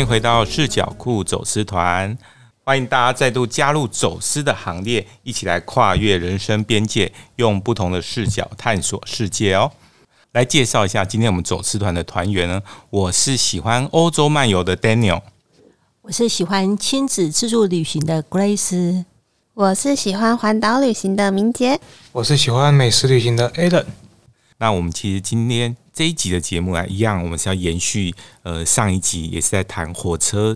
欢迎回到视角库走私团，欢迎大家再度加入走私的行列，一起来跨越人生边界，用不同的视角探索世界哦。来介绍一下今天我们走私团的团员呢，我是喜欢欧洲漫游的 Daniel，我是喜欢亲子自助旅行的 Grace，我是喜欢环岛旅行的明杰，我是喜欢美食旅行的 Alan。那我们其实今天这一集的节目啊，一样，我们是要延续呃上一集，也是在谈火车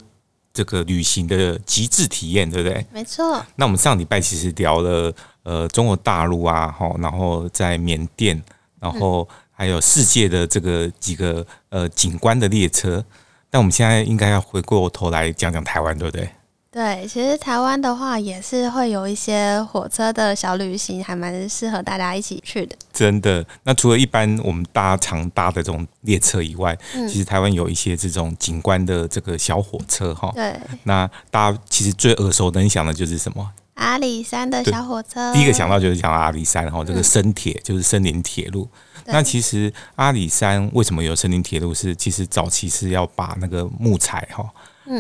这个旅行的极致体验，对不对？没错。那我们上礼拜其实聊了呃中国大陆啊，哈，然后在缅甸，然后还有世界的这个几个呃景观的列车。那我们现在应该要回过头来讲讲台湾，对不对？对，其实台湾的话也是会有一些火车的小旅行，还蛮适合大家一起去的。真的，那除了一般我们搭常搭的这种列车以外，嗯、其实台湾有一些这种景观的这个小火车哈。对，那大家其实最耳熟能详的就是什么？阿里山的小火车。第一个想到就是讲阿里山哈，这个森铁就是森林铁路。嗯、那其实阿里山为什么有森林铁路？是其实早期是要把那个木材哈。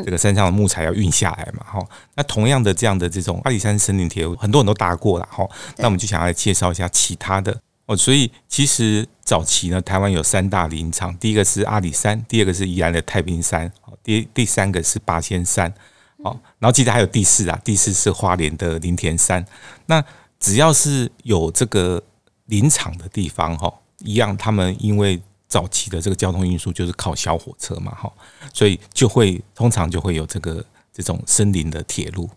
这个山上的木材要运下来嘛，哈。那同样的这样的这种阿里山森林铁路，很多人都搭过了，哈。那我们就想要来介绍一下其他的哦。所以其实早期呢，台湾有三大林场，第一个是阿里山，第二个是宜兰的太平山，第第三个是八仙山，哦。然后记得还有第四啊，第四是花莲的林田山。那只要是有这个林场的地方，哈，一样，他们因为。早期的这个交通运输就是靠小火车嘛，哈，所以就会通常就会有这个这种森林的铁路。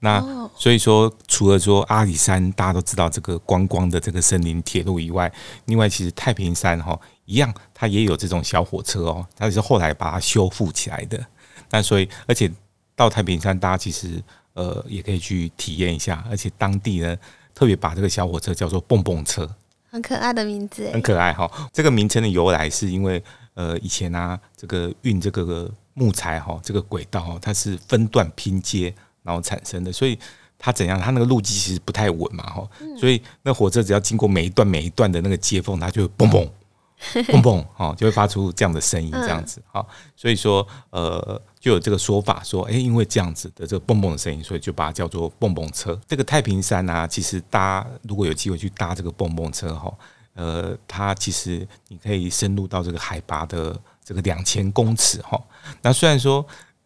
那所以说，除了说阿里山大家都知道这个观光的这个森林铁路以外，另外其实太平山哈一样，它也有这种小火车哦，它是后来把它修复起来的。那所以，而且到太平山，大家其实呃也可以去体验一下，而且当地呢特别把这个小火车叫做蹦蹦车。很可爱的名字，很可爱哈。这个名称的由来是因为，呃，以前啊，这个运这个木材哈，这个轨道哈，它是分段拼接然后产生的，所以它怎样，它那个路基其实不太稳嘛哈，所以那火车只要经过每一段每一段的那个接缝，它就会蹦 蹦。蹦蹦，哈，就会发出这样的声音，这样子，哈，所以说，呃，就有这个说法，说，哎，因为这样子的这个蹦蹦的声音，所以就把它叫做蹦蹦车。这个太平山啊，其实搭如果有机会去搭这个蹦蹦车，哈，呃，它其实你可以深入到这个海拔的这个两千公尺，哈。那虽然说。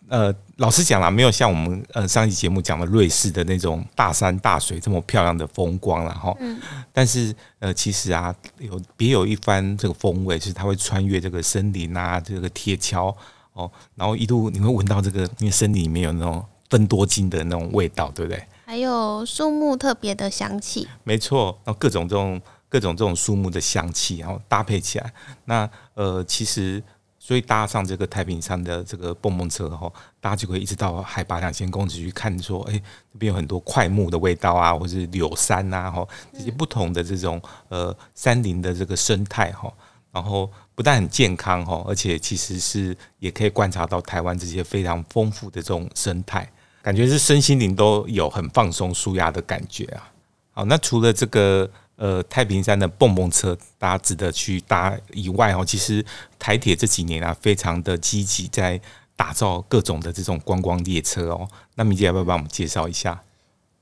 呃，老实讲啦，没有像我们呃上一期节目讲的瑞士的那种大山大水这么漂亮的风光了哈。嗯。但是呃，其实啊，有别有一番这个风味，就是它会穿越这个森林啊，这个铁桥哦，然后一路你会闻到这个，因为森林里面有那种芬多精的那种味道，对不对？还有树木特别的香气。没错，然后各种这种各种这种树木的香气，然后搭配起来，那呃，其实。所以搭上这个太平山的这个蹦蹦车哈，大家就可以一直到海拔两千公尺去看，说，哎，这边有很多桧木的味道啊，或是柳杉呐，哈，这些不同的这种呃山林的这个生态哈，然后不但很健康哈，而且其实是也可以观察到台湾这些非常丰富的这种生态，感觉是身心灵都有很放松舒压的感觉啊。好，那除了这个。呃，太平山的蹦蹦车，大家值得去搭以外哦，其实台铁这几年啊，非常的积极在打造各种的这种观光列车哦。那明姐要不要帮我们介绍一下？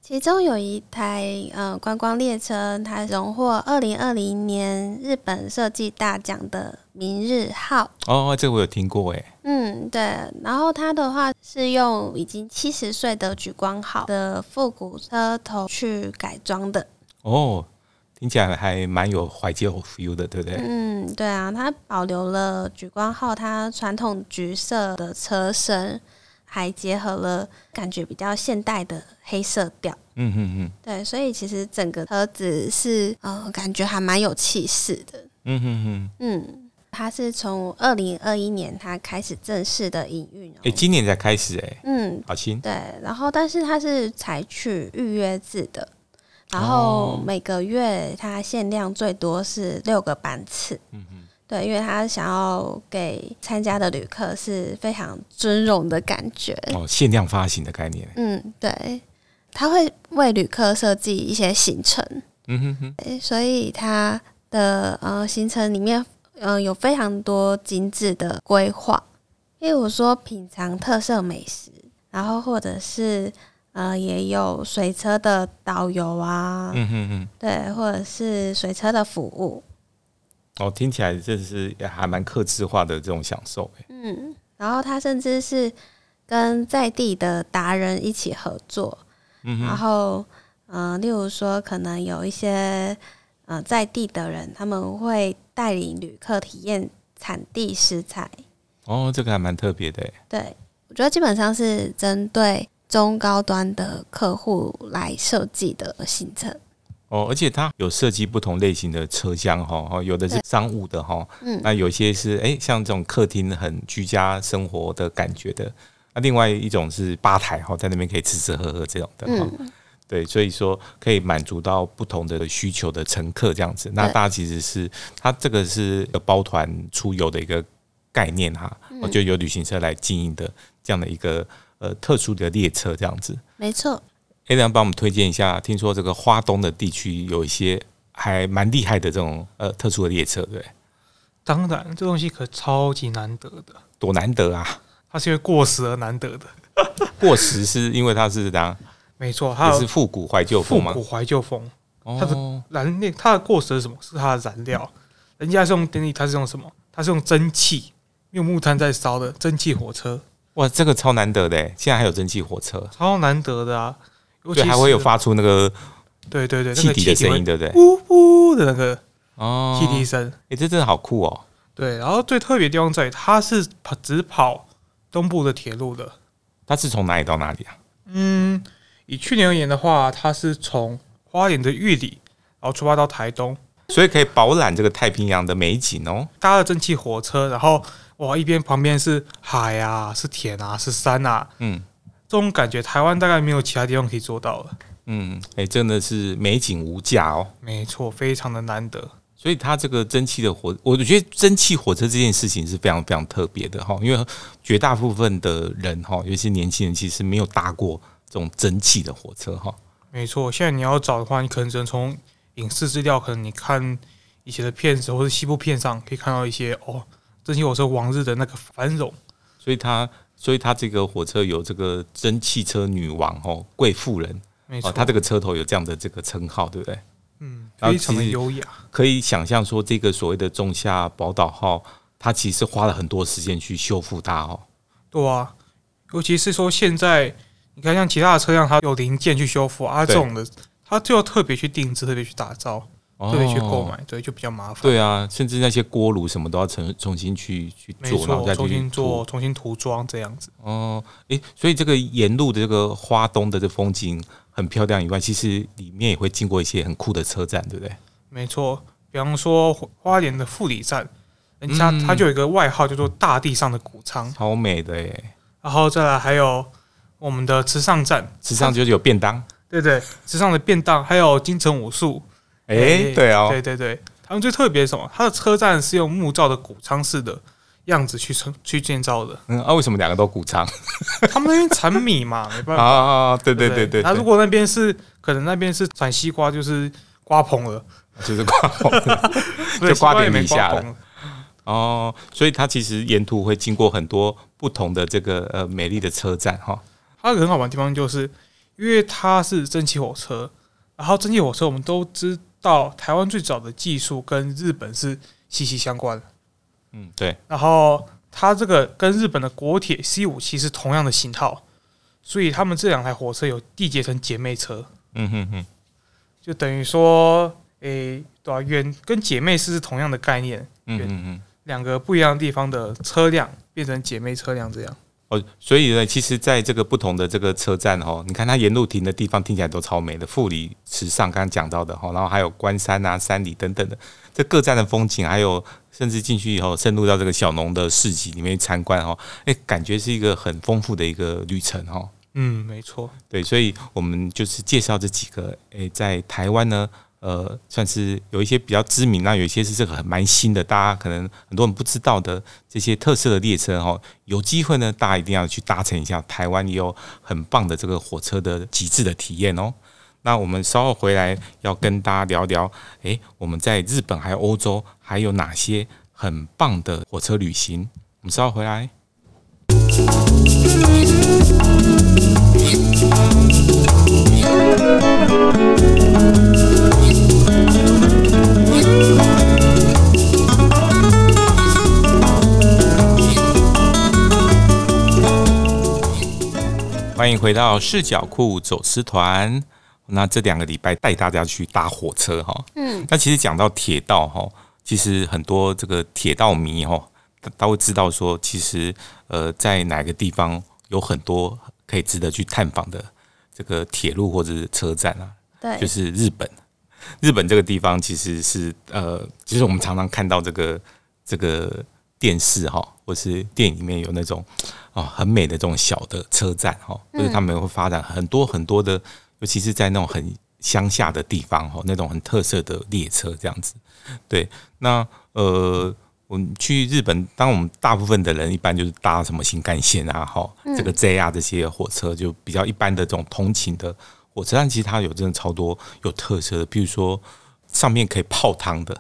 其中有一台呃观光列车，它荣获二零二零年日本设计大奖的明日号。哦，这个我有听过诶。嗯，对。然后它的话是用已经七十岁的莒光号的复古车头去改装的。哦。听起来还蛮有怀旧 feel 的，对不对？嗯，对啊，它保留了莒光号它传统橘色的车身，还结合了感觉比较现代的黑色调。嗯嗯嗯，对，所以其实整个车子是呃，感觉还蛮有气势的。嗯嗯嗯，嗯，它是从二零二一年它开始正式的营运。哎，今年才开始哎。嗯，好新。对，然后但是它是采取预约制的。然后每个月它限量最多是六个班次，嗯嗯，对，因为他想要给参加的旅客是非常尊荣的感觉。哦，限量发行的概念，嗯，对，他会为旅客设计一些行程，嗯哼哼，所以他的呃行程里面嗯、呃、有非常多精致的规划，例如说品尝特色美食，然后或者是呃，也有水车的导游啊，嗯哼哼，对，或者是水车的服务。哦，听起来这是也还蛮客制化的这种享受。嗯，然后他甚至是跟在地的达人一起合作，然后嗯、呃，例如说可能有一些嗯、呃，在地的人，他们会带领旅客体验产地食材。哦，这个还蛮特别的。对，我觉得基本上是针对中高端的客户来设计的行程。哦，而且它有设计不同类型的车厢哈，有的是商务的哈，嗯，那有些是哎，像这种客厅很居家生活的感觉的，那另外一种是吧台哈，在那边可以吃吃喝喝这种的哈，对，所以说可以满足到不同的需求的乘客这样子。那大家其实是它这个是包团出游的一个概念哈，我就由旅行社来经营的这样的一个呃特殊的列车这样子，没错。哎，能帮我们推荐一下？听说这个花东的地区有一些还蛮厉害的这种呃特殊的列车，对？当然，这东西可超级难得的。多难得啊！它是因为过时而难得的。过时是因为它是这样？没错，它是复古怀旧风吗？复古怀旧风。它的燃料，它的过时是什么？是它的燃料。人家是用电力，它是用什么？它是用蒸汽，用木炭在烧的蒸汽火车。哇，这个超难得的！现在还有蒸汽火车，超难得的啊！对，还会有发出那个对对对汽笛的声音，对不对？呜呜的那个哦，汽笛声。哎，这真的好酷哦！对，然后最特别的地方在于，它是跑只跑东部的铁路的。它是从哪里到哪里啊？嗯，以去年而言的话，它是从花莲的玉里，然后出发到台东，所以可以饱览这个太平洋的美景哦。搭了蒸汽火车，然后哇，一边旁边是海啊，是田啊，是山啊，嗯。这种感觉，台湾大概没有其他地方可以做到了。嗯，哎、欸，真的是美景无价哦。没错，非常的难得。所以它这个蒸汽的火，我觉得蒸汽火车这件事情是非常非常特别的哈，因为绝大部分的人哈，尤其年轻人，其实没有搭过这种蒸汽的火车哈。没错，现在你要找的话，你可能只能从影视资料，可能你看以前的片子或者西部片上，可以看到一些哦，蒸汽火车往日的那个繁荣。所以它。所以它这个火车有这个蒸汽车女王哦，贵妇人，没错，它这个车头有这样的这个称号，对不对？嗯，非常的优雅。可以想象说，这个所谓的仲夏宝岛号，它其实花了很多时间去修复它哦。对啊，尤其是说现在，你看像其他的车辆，它有零件去修复啊，这种的，它就要特别去定制，特别去打造。特别去购买，对，就比较麻烦。对啊，甚至那些锅炉什么都要重重新去去做，然后再去重新做、重新涂装这样子。哦，诶，所以这个沿路的这个花东的这风景很漂亮以外，其实里面也会经过一些很酷的车站，对不对？没错，比方说花莲的富里站，人家它就有一个外号叫做“大地上的谷仓”，超美的诶。然后再来还有我们的池上站，池上就是有便当，对对，池上的便当，还有京城武术。哎、欸，对啊、哦，对对对，他们最特别是什么？它的车站是用木造的谷仓式的样子去成去建造的。嗯，啊，为什么两个都谷仓？他们那边产米嘛，没办法啊。对对对对，那如果那边是可能那边是产西瓜，就是瓜棚了，就是瓜棚，就瓜田底下了。哦，所以它其实沿途会经过很多不同的这个呃美丽的车站哈。它很好玩的地方就是，因为它是蒸汽火车，然后蒸汽火车我们都知。道台湾最早的技术跟日本是息息相关的，嗯，对。然后它这个跟日本的国铁 C 五七是同样的型号，所以他们这两台火车有缔结成姐妹车，嗯哼哼，就等于说，诶、欸，对啊，远跟姐妹是同样的概念，嗯嗯嗯，两个不一样的地方的车辆变成姐妹车辆这样。哦，所以呢，其实在这个不同的这个车站哦，你看它沿路停的地方听起来都超美的，富里、池上刚刚讲到的哈，然后还有关山啊、山里等等的，这各站的风景，还有甚至进去以后深入到这个小农的市集里面参观哈，诶，感觉是一个很丰富的一个旅程哈。嗯，没错，对，所以我们就是介绍这几个诶，在台湾呢。呃，算是有一些比较知名，那有一些是这个蛮新的，大家可能很多人不知道的这些特色的列车哈，有机会呢，大家一定要去搭乘一下。台湾也有很棒的这个火车的极致的体验哦。那我们稍后回来要跟大家聊聊，诶，我们在日本还有欧洲还有哪些很棒的火车旅行？我们稍后回来。欢迎回到视角库走私团。那这两个礼拜带大家去搭火车哈，嗯，那其实讲到铁道哈，其实很多这个铁道迷哈，他会知道说，其实呃，在哪个地方有很多可以值得去探访的这个铁路或者是车站啊，对，就是日本。日本这个地方其实是呃，其实我们常常看到这个这个电视哈，或是电影里面有那种。啊，很美的这种小的车站哈，就是他们会发展很多很多的，尤其是在那种很乡下的地方哈，那种很特色的列车这样子。对，那呃，我们去日本，当我们大部分的人一般就是搭什么新干线啊，哈，这个 JR 这些火车就比较一般的这种通勤的火车，但其实它有真的超多有特色的，比如说上面可以泡汤的，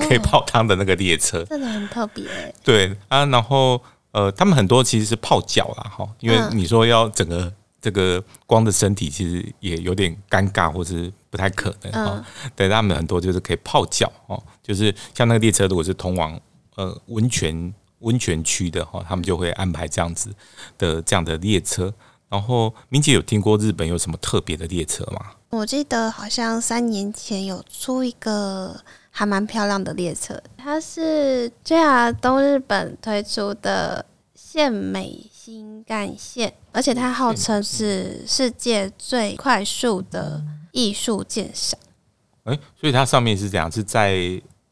可以泡汤的那个列车，真的很特别。对啊，然后。呃，他们很多其实是泡脚啦，哈，因为你说要整个这个光的身体，其实也有点尴尬，或是不太可能哈。对，他们很多就是可以泡脚哦，就是像那个列车，如果是通往呃温泉温泉区的哈，他们就会安排这样子的这样的列车。然后明姐有听过日本有什么特别的列车吗？我记得好像三年前有出一个。还蛮漂亮的列车，它是 JR 东日本推出的线美新干线，而且它号称是世界最快速的艺术鉴赏。哎，所以它上面是这样，是在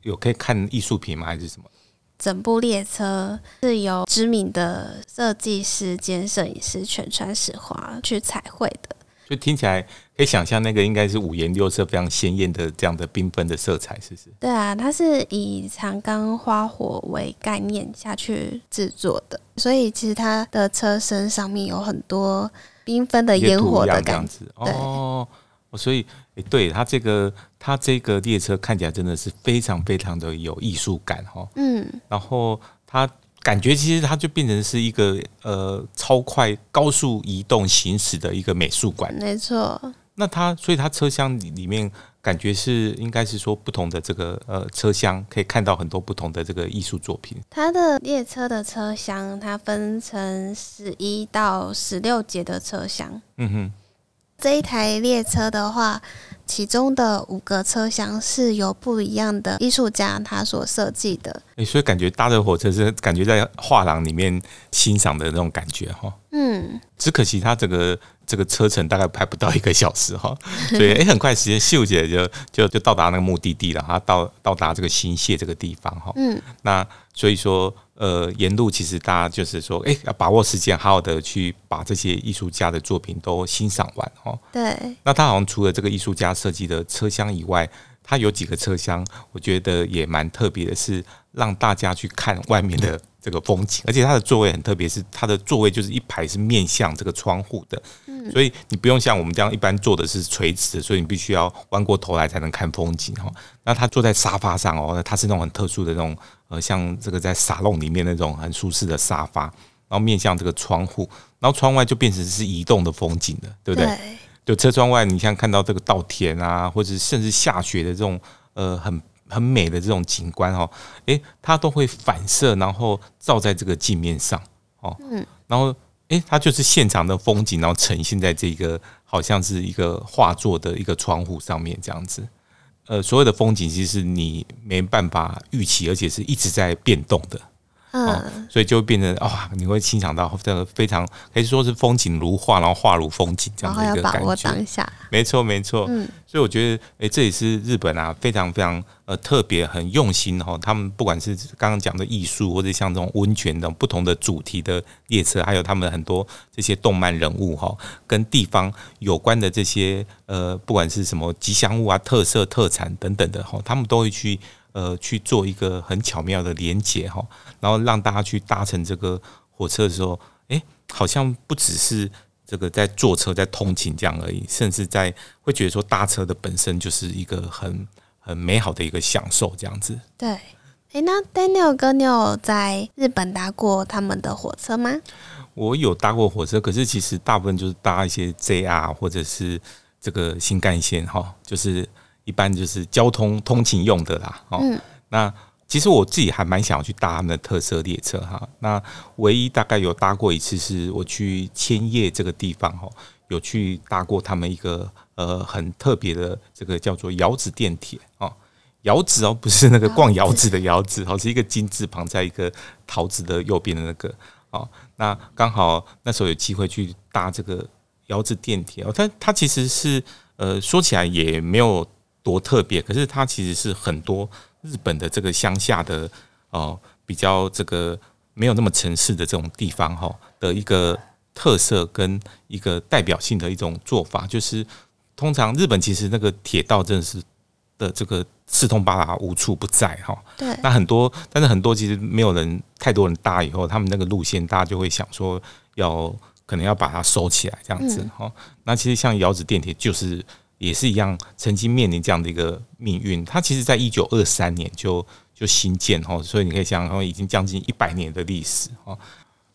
有可以看艺术品吗？还是什么？整部列车是由知名的设计师兼摄影师全川史华去彩绘的。就听起来可以想象，那个应该是五颜六色、非常鲜艳的这样的缤纷的色彩，是不是？对啊，它是以长冈花火为概念下去制作的，所以其实它的车身上面有很多缤纷的烟火的感觉。哦，所以诶，对它这个它这个列车看起来真的是非常非常的有艺术感哈。嗯，然后它。感觉其实它就变成是一个呃超快高速移动行驶的一个美术馆，没错。那它所以它车厢里里面感觉是应该是说不同的这个呃车厢可以看到很多不同的这个艺术作品。它的列车的车厢它分成十一到十六节的车厢。嗯哼，这一台列车的话。其中的五个车厢是由不一样的艺术家他所设计的，哎、所以感觉搭着火车是感觉在画廊里面欣赏的那种感觉哈。嗯，只可惜它这个这个车程大概排不到一个小时哈，所以哎、欸，很快时间秀姐就就就到达那个目的地了，哈，到到达这个新泻这个地方哈。嗯，那所以说。呃，沿路其实大家就是说，哎，要把握时间，好好的去把这些艺术家的作品都欣赏完哦。对。那他好像除了这个艺术家设计的车厢以外，他有几个车厢，我觉得也蛮特别的，是让大家去看外面的。这个风景，而且它的座位很特别，是它的座位就是一排是面向这个窗户的，所以你不用像我们这样一般坐的是垂直的，所以你必须要弯过头来才能看风景哈。那他坐在沙发上哦，它是那种很特殊的那种呃，像这个在沙龙里面那种很舒适的沙发，然后面向这个窗户，然后窗外就变成是移动的风景了，对不对？就车窗外，你像看到这个稻田啊，或者甚至下雪的这种呃很。很美的这种景观哦，诶，它都会反射，然后照在这个镜面上哦，嗯，然后诶，它就是现场的风景，然后呈现在这个好像是一个画作的一个窗户上面这样子，呃，所有的风景其实你没办法预期，而且是一直在变动的。嗯，所以就会变成哇，你会欣赏到这个非常可以说是风景如画，然后画如风景这样的一个感觉。把握当下，没错没错。嗯，所以我觉得，哎，这也是日本啊，非常非常呃特别、很用心哈。他们不管是刚刚讲的艺术，或者像这种温泉等不同的主题的列车，还有他们很多这些动漫人物哈，跟地方有关的这些呃，不管是什么吉祥物啊、特色特产等等的哈，他们都会去。呃，去做一个很巧妙的连接哈，然后让大家去搭乘这个火车的时候，哎，好像不只是这个在坐车在通勤这样而已，甚至在会觉得说搭车的本身就是一个很很美好的一个享受这样子。对哎，那 Daniel 哥，你有在日本搭过他们的火车吗？我有搭过火车，可是其实大部分就是搭一些 JR 或者是这个新干线哈，就是一般就是交通通勤用的啦。嗯，那其实我自己还蛮想要去搭他们的特色列车哈。那唯一大概有搭过一次是我去千叶这个地方哈，有去搭过他们一个呃很特别的这个叫做窑子电铁哦，窑子哦，不是那个逛窑子的窑子哦，是一个金字旁在一个桃子的右边的那个。哦，那刚好那时候有机会去搭这个窑子电铁哦，它它其实是呃说起来也没有多特别，可是它其实是很多日本的这个乡下的哦、呃、比较这个没有那么城市的这种地方哈的一个特色跟一个代表性的一种做法，就是通常日本其实那个铁道真的是的这个。四通八达，无处不在哈。对，那很多，但是很多其实没有人，太多人搭以后，他们那个路线，大家就会想说，要可能要把它收起来这样子哈。那其实像窑子电铁，就是也是一样，曾经面临这样的一个命运。它其实在一九二三年就就新建哈，所以你可以想然后，已经将近一百年的历史哈。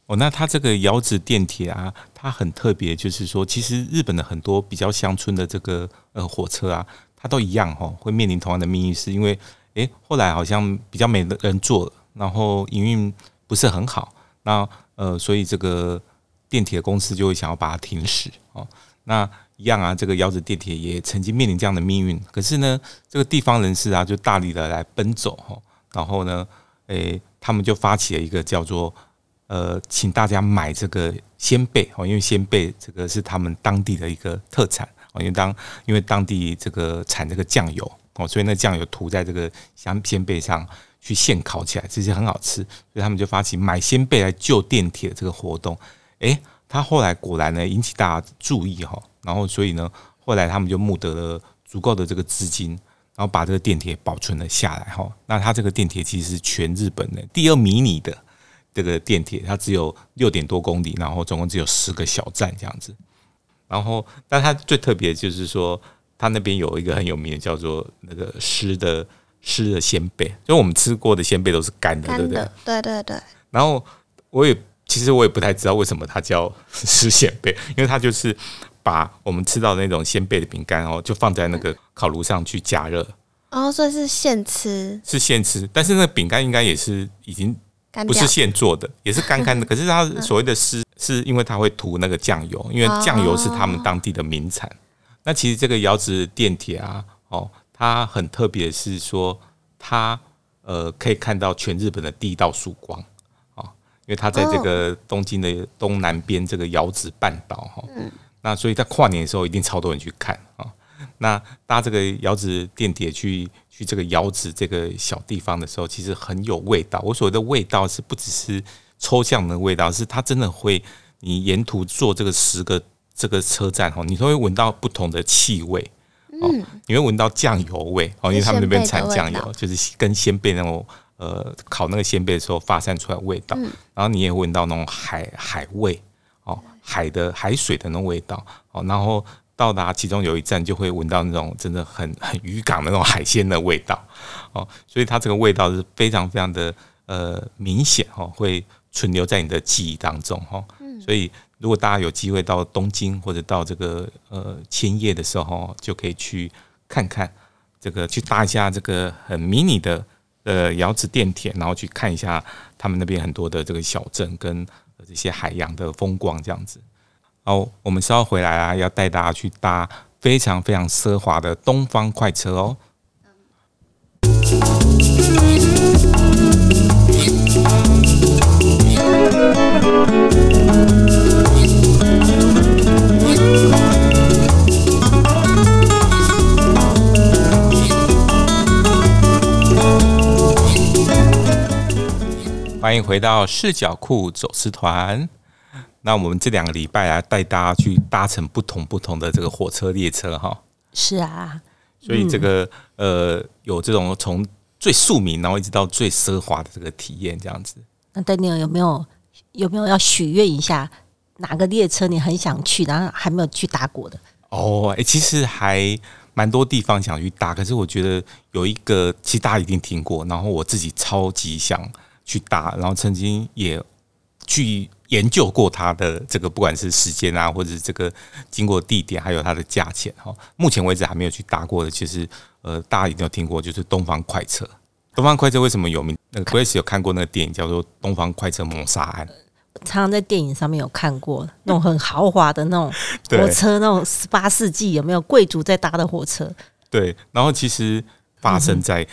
哦，那它这个窑子电铁啊，它很特别，就是说，其实日本的很多比较乡村的这个呃火车啊。它都一样哈，会面临同样的命运，是因为诶，后来好像比较没人做了，然后营运不是很好，那呃，所以这个电铁公司就会想要把它停驶哦。那一样啊，这个窑子电铁也曾经面临这样的命运，可是呢，这个地方人士啊，就大力的来奔走哈，然后呢，诶，他们就发起了一个叫做呃，请大家买这个仙贝哦，因为仙贝这个是他们当地的一个特产。因为当因为当地这个产这个酱油哦，所以那酱油涂在这个香鲜贝上去现烤起来，其实很好吃。所以他们就发起买仙贝来救电铁这个活动。诶，他后来果然呢引起大家注意哈，然后所以呢后来他们就募得了足够的这个资金，然后把这个电铁保存了下来哈。那它这个电铁其实是全日本的第二迷你的这个电铁，它只有六点多公里，然后总共只有十个小站这样子。然后，但它最特别的就是说，它那边有一个很有名的，叫做那个湿的湿的鲜贝，就我们吃过的鲜贝都是干的，干的，对不对？对对对。然后我也其实我也不太知道为什么它叫 湿鲜贝，因为它就是把我们吃到的那种鲜贝的饼干哦，就放在那个烤炉上去加热。哦，所以是现吃？是现吃，但是那个饼干应该也是已经不是现做的，也是干干的。可是它所谓的湿。是因为它会涂那个酱油，因为酱油是他们当地的名产。那其实这个窑子电铁啊，哦，它很特别，是说它呃可以看到全日本的第一道曙光啊，因为它在这个东京的东南边这个窑子半岛哈。那所以在跨年的时候，一定超多人去看啊。那搭这个窑子电铁去去这个窑子这个小地方的时候，其实很有味道。我所谓的味道是不只是。抽象的味道是它真的会，你沿途坐这个十个这个车站哈，你都会闻到不同的气味哦，你会闻到酱油味哦，因为他们那边产酱油，就是跟鲜贝那种呃烤那个鲜贝的时候发散出来的味道，然后你也闻到那种海海味哦，海的海水的那种味道哦，然后到达其中有一站就会闻到那种真的很很渔港的那种海鲜的味道哦，所以它这个味道是非常非常的呃明显哦，会。存留在你的记忆当中哈，所以如果大家有机会到东京或者到这个呃千叶的时候，就可以去看看这个，去搭一下这个很迷你的呃窑子电铁，然后去看一下他们那边很多的这个小镇跟这些海洋的风光这样子。好，我们稍后回来啊，要带大家去搭非常非常奢华的东方快车哦。回到视角库走私团。那我们这两个礼拜啊，带大家去搭乘不同不同的这个火车列车哈。是啊，所以这个呃，有这种从最庶民，然后一直到最奢华的这个体验，这样子。那 Daniel 有没有有没有要许愿一下，哪个列车你很想去，然后还没有去搭过的？哦，哎，其实还蛮多地方想去搭，可是我觉得有一个，其实大家一定听过，然后我自己超级想去搭，然后曾经也去研究过它的这个，不管是时间啊，或者是这个经过地点，还有它的价钱哈。目前为止还没有去搭过的，其实呃，大家一定有听过，就是东方快车。东方快车为什么有名？那个 Grace 有看过那个电影叫做《东方快车谋杀案》。常常在电影上面有看过那种很豪华的那种 火车，那种十八世纪有没有贵族在搭的火车？对，然后其实发生在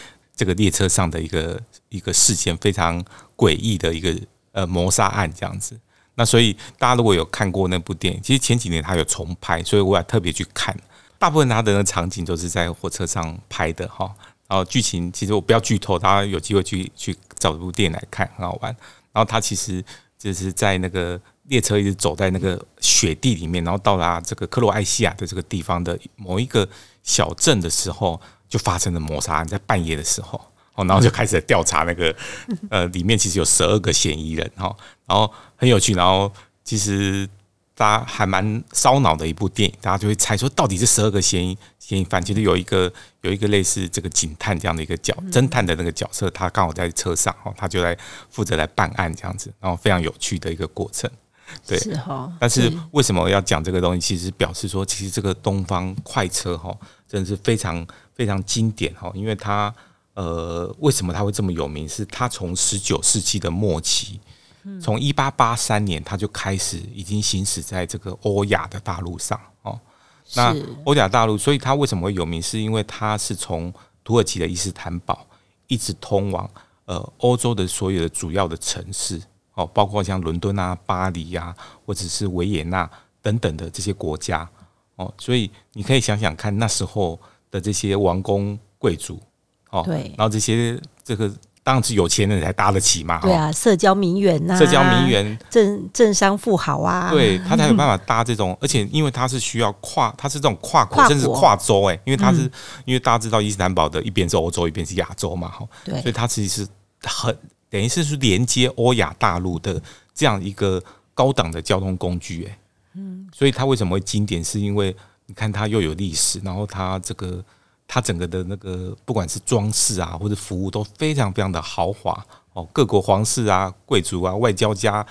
这个列车上的一个一个事件，非常诡异的一个呃谋杀案这样子。那所以大家如果有看过那部电影，其实前几年他有重拍，所以我也特别去看。大部分他的那场景都是在火车上拍的哈。然后剧情其实我不要剧透，大家有机会去去找这部电影来看，很好玩。然后他其实。就是在那个列车一直走在那个雪地里面，然后到达这个克罗埃西亚的这个地方的某一个小镇的时候，就发生了谋杀案，在半夜的时候，哦，然后就开始调查那个呃，里面其实有十二个嫌疑人哈，然后很有趣，然后其实。大家还蛮烧脑的一部电影，大家就会猜说到底是十二个嫌疑嫌疑犯，其实有一个有一个类似这个警探这样的一个角侦探的那个角色，他刚好在车上哦，他就来负责来办案这样子，然后非常有趣的一个过程。对，是哈。但是为什么要讲这个东西？其实表示说，其实这个东方快车哈，真的是非常非常经典哈，因为它呃，为什么它会这么有名？是它从十九世纪的末期。从一八八三年，他就开始已经行驶在这个欧亚的大陆上哦。那欧亚大陆，所以它为什么会有名？是因为它是从土耳其的伊斯坦堡一直通往呃欧洲的所有的主要的城市哦，包括像伦敦啊、巴黎呀，或者是维也纳等等的这些国家哦。所以你可以想想看，那时候的这些王公贵族哦，对，然后这些这个。当然是有钱人才搭得起嘛，对啊，社交名媛呐，社交名媛、政政商富豪啊，对他才有办法搭这种，而且因为他是需要跨，他是这种跨国，甚至跨洲哎，因为他是因为大家知道伊斯坦堡的一边是欧洲，一边是亚洲嘛，哈，对，所以它其实是很等于是是连接欧亚大陆的这样一个高档的交通工具哎，嗯，所以它为什么会经典？是因为你看它又有历史，然后它这个。它整个的那个不管是装饰啊，或者服务都非常非常的豪华哦。各国皇室啊、贵族啊、外交家，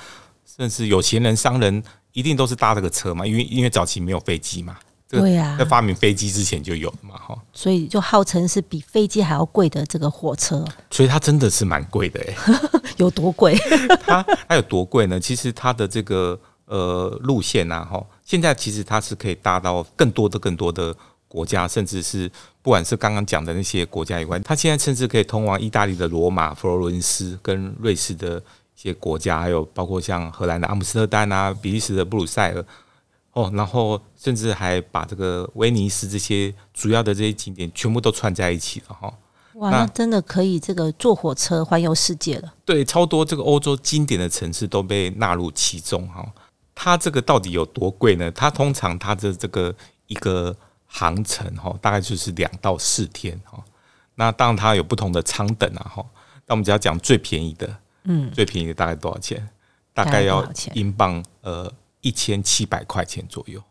甚至有钱人、商人，一定都是搭这个车嘛。因为因为早期没有飞机嘛，对呀，在发明飞机之前就有了嘛，哈。所以就号称是比飞机还要贵的这个火车。所以它真的是蛮贵的哎，有多贵？它它有多贵呢？其实它的这个呃路线啊，哈，现在其实它是可以搭到更多的、更多的。国家，甚至是不管是刚刚讲的那些国家以外，它现在甚至可以通往意大利的罗马、佛罗伦斯，跟瑞士的一些国家，还有包括像荷兰的阿姆斯特丹啊、比利时的布鲁塞尔，哦，然后甚至还把这个威尼斯这些主要的这些景点全部都串在一起了哈。哇，那真的可以这个坐火车环游世界了。对，超多这个欧洲经典的城市都被纳入其中哈。它这个到底有多贵呢？它通常它的这个一个。航程哈，大概就是两到四天哈。那当然它有不同的舱等啊哈。那我们只要讲最便宜的，嗯，最便宜的大概多少钱？大概要英镑呃一千七百块钱左右。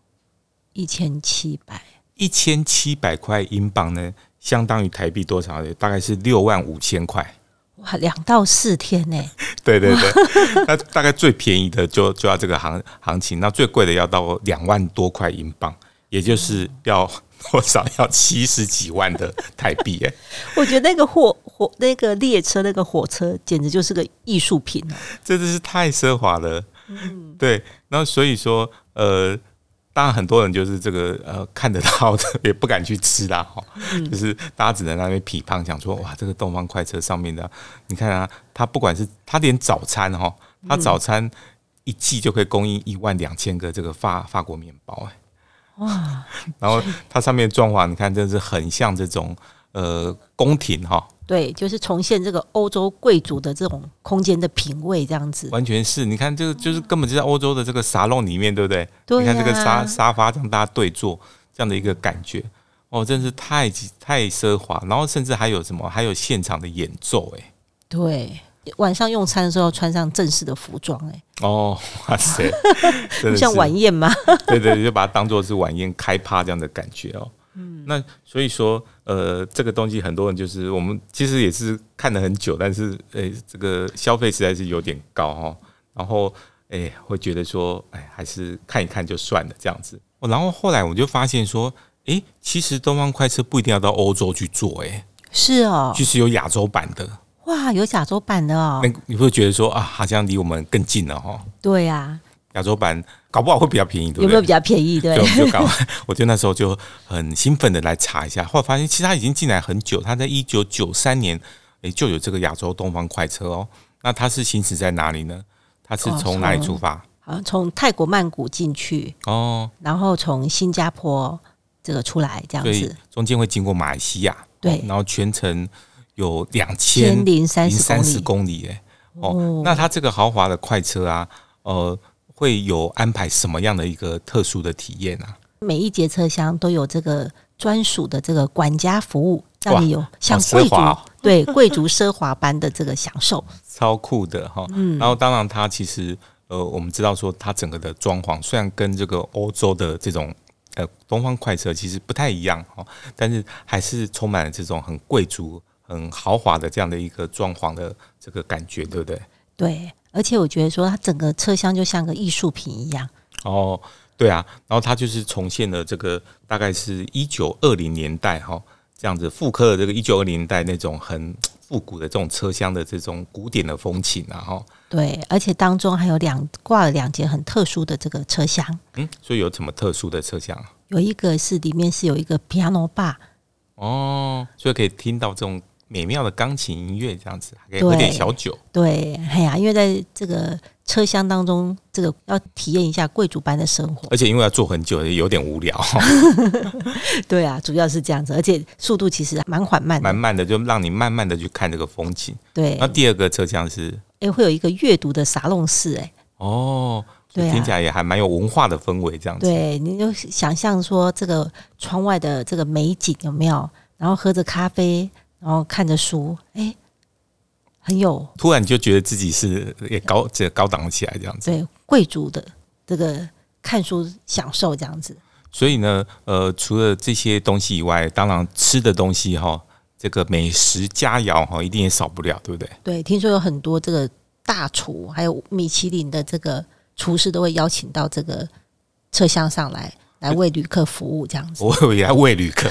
一千七百，一千七百块英镑呢，相当于台币多少？大概是六万五千块。哇，两到四天呢？对 对对，那大概最便宜的就就要这个行行情，那最贵的要到两万多块英镑。也就是要多少？要七十几万的台币哎！我觉得那个火火那个列车那个火车简直就是个艺术品啊！真的是太奢华了。嗯，对。然后所以说，呃，当然很多人就是这个呃看得到的，也不敢去吃啦哈。就是大家只能在那边批判，讲说哇，这个东方快车上面的，你看啊，它不管是它连早餐哈，它早餐一季就可以供应一万两千个这个法法国面包哎。哇，然后它上面的装潢，你看，真的是很像这种呃宫廷哈。对，就是重现这个欧洲贵族的这种空间的品味，这样子。完全是，你看，这个就是根本就在欧洲的这个沙龙里面，对不对？对、啊。你看这个沙沙发，让大家对坐，这样的一个感觉，哦，真是太太奢华。然后甚至还有什么？还有现场的演奏，哎。对。晚上用餐的时候穿上正式的服装，哎哦，哇塞，不像晚宴吗？对对，就把它当做是晚宴开趴这样的感觉哦。嗯，那所以说，呃，这个东西很多人就是我们其实也是看了很久，但是，诶、欸，这个消费实在是有点高哈。然后，诶、欸，会觉得说，哎，还是看一看就算了这样子。然后后来我就发现说，诶、欸，其实东方快车不一定要到欧洲去做、欸，哎，是哦，就是有亚洲版的。哇，有亚洲版的哦。那你会觉得说啊，好像离我们更近了哈。对呀、啊，亚洲版。搞不好会比较便宜，对不对？有没有比较便宜？对，就就搞，我就那时候就很兴奋的来查一下，后来发现其实它已经进来很久，它在一九九三年诶就有这个亚洲东方快车哦。那它是行驶在哪里呢？它是从哪里出发？好像从泰国曼谷进去哦，然后从新加坡这个出来这样子，中间会经过马来西亚，对，然后全程有两千零三十公里，哎哦，那它这个豪华的快车啊，呃。会有安排什么样的一个特殊的体验啊？每一节车厢都有这个专属的这个管家服务，让你有像贵族、哦、对 贵族奢华般的这个享受，超酷的哈。嗯，然后当然它其实呃，我们知道说它整个的装潢虽然跟这个欧洲的这种呃东方快车其实不太一样哈，但是还是充满了这种很贵族、很豪华的这样的一个装潢的这个感觉，对不对？对。而且我觉得说，它整个车厢就像个艺术品一样。哦，对啊，然后它就是重现了这个大概是一九二零年代哈，这样子复刻了这个一九二零年代那种很复古的这种车厢的这种古典的风情啊哈。对，而且当中还有两挂了两节很特殊的这个车厢。嗯，所以有什么特殊的车厢？有一个是里面是有一个 piano bar。哦，所以可以听到这种。美妙的钢琴音乐，这样子还可以喝点小酒。对，哎呀，因为在这个车厢当中，这个要体验一下贵族般的生活，而且因为要坐很久，也有点无聊。对啊，主要是这样子，而且速度其实蛮缓慢的，蛮慢的，就让你慢慢的去看这个风景。对，那第二个车厢是，哎、欸，会有一个阅读的沙龙室，哎，哦，对，听起来也还蛮有文化的氛围，这样子。对，你就想象说这个窗外的这个美景有没有？然后喝着咖啡。然后看着书，哎，很有，突然就觉得自己是也高这高档起来这样子，对，贵族的这个看书享受这样子。所以呢，呃，除了这些东西以外，当然吃的东西哈，这个美食佳肴哈，一定也少不了，对不对？对，听说有很多这个大厨，还有米其林的这个厨师都会邀请到这个车厢上来。来为旅客服务这样子，我以为要为旅客，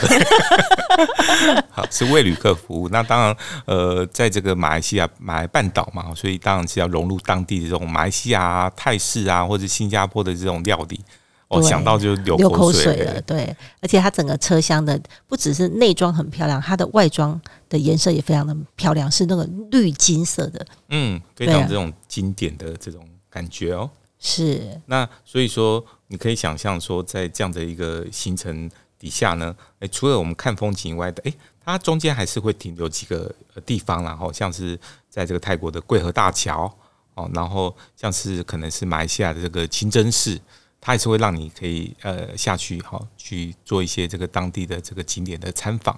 好，是为旅客服务。那当然，呃，在这个马来西亚马来半岛嘛，所以当然是要融入当地的这种马来西亚、啊、泰式啊，或者新加坡的这种料理。我想到就流口水了。对，而且它整个车厢的不只是内装很漂亮，它的外装的颜色也非常的漂亮，是那个绿金色的。嗯，非常这种经典的这种感觉哦。是。那所以说。你可以想象说，在这样的一个行程底下呢，诶，除了我们看风景以外的，诶，它中间还是会停留几个地方，然后像是在这个泰国的桂河大桥哦，然后像是可能是马来西亚的这个清真寺，它也是会让你可以呃下去哈，去做一些这个当地的这个景点的参访，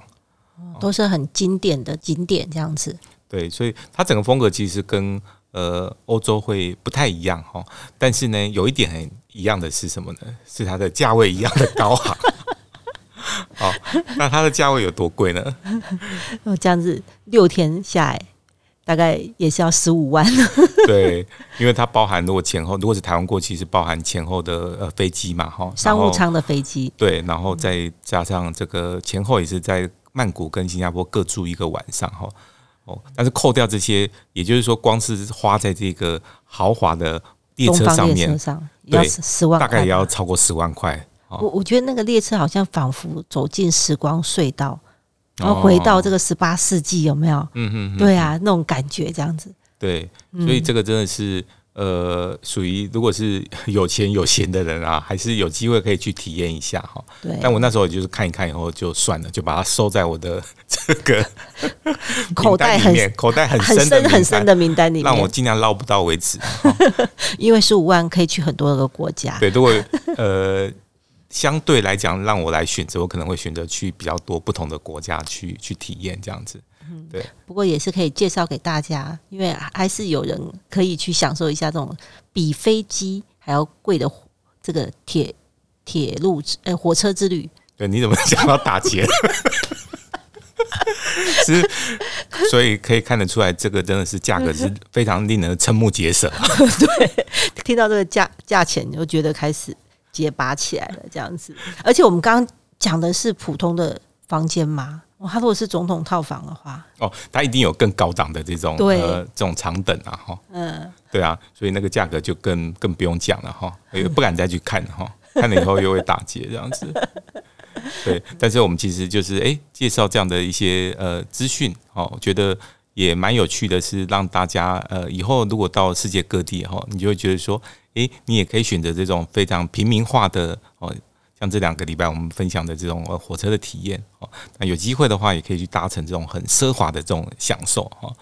都是很经典的景点这样子。对，所以它整个风格其实跟呃欧洲会不太一样哈，但是呢，有一点很。一样的是什么呢？是它的价位一样的高啊。哦，那它的价位有多贵呢？哦，这样子六天下来，大概也是要十五万。对，因为它包含如果前后，如果是台湾过去是包含前后的呃飞机嘛，哈，商务舱的飞机。对，然后再加上这个前后也是在曼谷跟新加坡各住一个晚上，哈。哦，但是扣掉这些，也就是说，光是花在这个豪华的。列车上面，要十万，大概也要超过十万块。我我觉得那个列车好像仿佛走进时光隧道，然后回到这个十八世纪，有没有？嗯嗯，对啊，那种感觉这样子。对，所以这个真的是。呃，属于如果是 有钱有闲的人啊，还是有机会可以去体验一下哈。对。但我那时候也就是看一看以后就算了，就把它收在我的这个 口袋里面，口袋很很深很深的名单里面，让我尽量捞不到为止。因为十五万可以去很多个国家。对，如果呃相对来讲让我来选择，我可能会选择去比较多不同的国家去去体验这样子。嗯，对。不过也是可以介绍给大家，因为还是有人可以去享受一下这种比飞机还要贵的这个铁铁路呃火车之旅。对，你怎么讲到打劫？是，所以可以看得出来，这个真的是价格是非常令人瞠目结舌。对，听到这个价价钱，你就觉得开始结巴起来了，这样子。而且我们刚刚讲的是普通的房间吗？哦，他如果是总统套房的话，哦，他一定有更高档的这种对。呃这种长等啊，哈，嗯，对啊，所以那个价格就更更不用讲了哈，也不敢再去看哈，看了以后又会打劫这样子。对，但是我们其实就是哎，介绍这样的一些呃资讯，哦，我觉得也蛮有趣的，是让大家呃以后如果到世界各地哈，你就会觉得说，哎，你也可以选择这种非常平民化的哦，像这两个礼拜我们分享的这种呃火车的体验哦，那有机会的话也可以去搭乘这种很奢华的这种享受哈。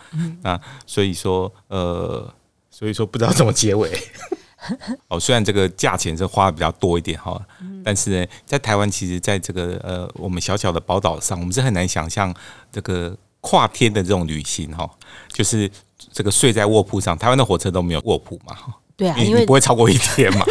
那所以说呃，所以说不知道怎么结尾。哦，虽然这个价钱是花的比较多一点哈，但是呢，在台湾其实，在这个呃我们小小的宝岛上，我们是很难想象这个跨天的这种旅行哈，就是这个睡在卧铺上。台湾的火车都没有卧铺嘛，对啊，因为不会超过一天嘛。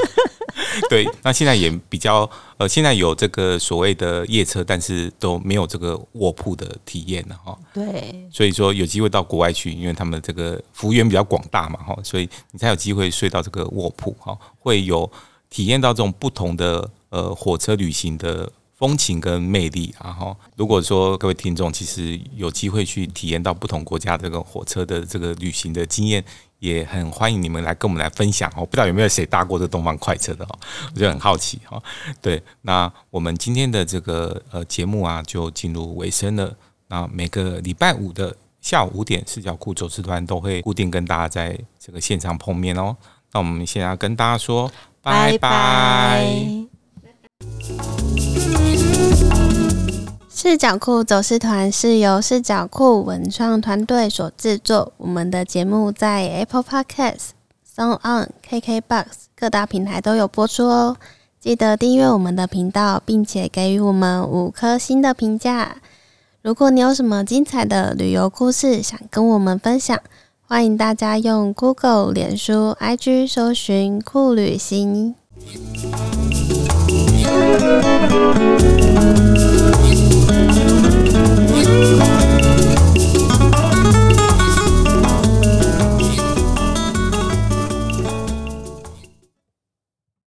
对，那现在也比较呃，现在有这个所谓的夜车，但是都没有这个卧铺的体验了哈。对，所以说有机会到国外去，因为他们这个幅员比较广大嘛哈，所以你才有机会睡到这个卧铺哈，会有体验到这种不同的呃火车旅行的风情跟魅力。然后，如果说各位听众其实有机会去体验到不同国家这个火车的这个旅行的经验。也很欢迎你们来跟我们来分享哦，不知道有没有谁搭过这东方快车的哦，我就很好奇哈。对，那我们今天的这个呃节目啊，就进入尾声了。那每个礼拜五的下午五点，视角库走私团都会固定跟大家在这个现场碰面哦。那我们现在要跟大家说。拜拜。视角酷走私团是由视角酷文创团队所制作。我们的节目在 Apple Podcasts、SoundOn、KKBox 各大平台都有播出哦。记得订阅我们的频道，并且给予我们五颗星的评价。如果你有什么精彩的旅游故事想跟我们分享，欢迎大家用 Google、脸书、IG 搜寻酷旅行。